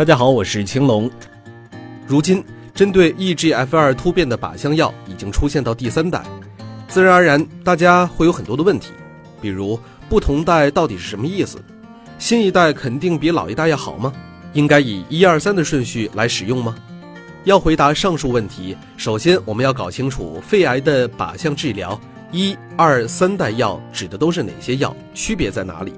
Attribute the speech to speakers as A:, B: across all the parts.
A: 大家好，我是青龙。如今，针对 EGFR 突变的靶向药已经出现到第三代，自然而然，大家会有很多的问题，比如不同代到底是什么意思？新一代肯定比老一代要好吗？应该以一二三的顺序来使用吗？要回答上述问题，首先我们要搞清楚肺癌的靶向治疗一二三代药指的都是哪些药，区别在哪里？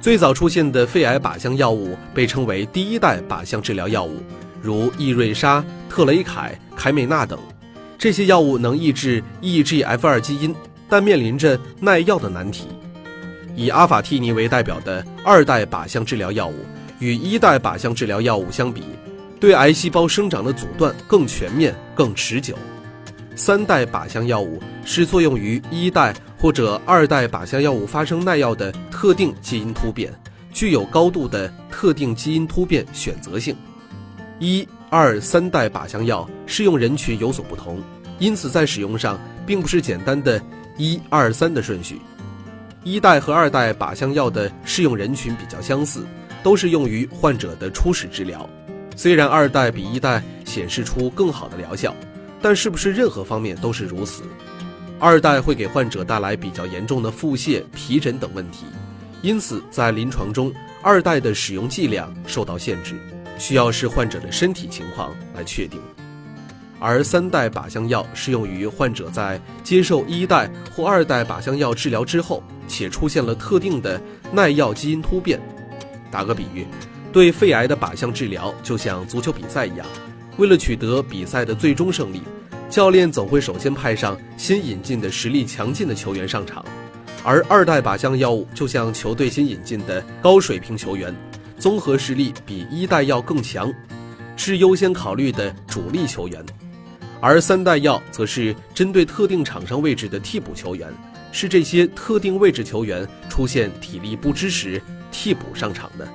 A: 最早出现的肺癌靶向药物被称为第一代靶向治疗药物，如易瑞沙、特雷凯、凯美纳等。这些药物能抑制 EGFR 基因，但面临着耐药的难题。以阿法替尼为代表的二代靶向治疗药物，与一代靶向治疗药物相比，对癌细胞生长的阻断更全面、更持久。三代靶向药物是作用于一代或者二代靶向药物发生耐药的特定基因突变，具有高度的特定基因突变选择性。一、二、三代靶向药适用人群有所不同，因此在使用上并不是简单的一二三的顺序。一代和二代靶向药的适用人群比较相似，都是用于患者的初始治疗。虽然二代比一代显示出更好的疗效。但是不是任何方面都是如此？二代会给患者带来比较严重的腹泻、皮疹等问题，因此在临床中，二代的使用剂量受到限制，需要视患者的身体情况来确定。而三代靶向药适用于患者在接受一代或二代靶向药治疗之后，且出现了特定的耐药基因突变。打个比喻，对肺癌的靶向治疗就像足球比赛一样。为了取得比赛的最终胜利，教练总会首先派上新引进的实力强劲的球员上场，而二代靶向药物就像球队新引进的高水平球员，综合实力比一代药更强，是优先考虑的主力球员；而三代药则是针对特定场上位置的替补球员，是这些特定位置球员出现体力不支时替补上场的。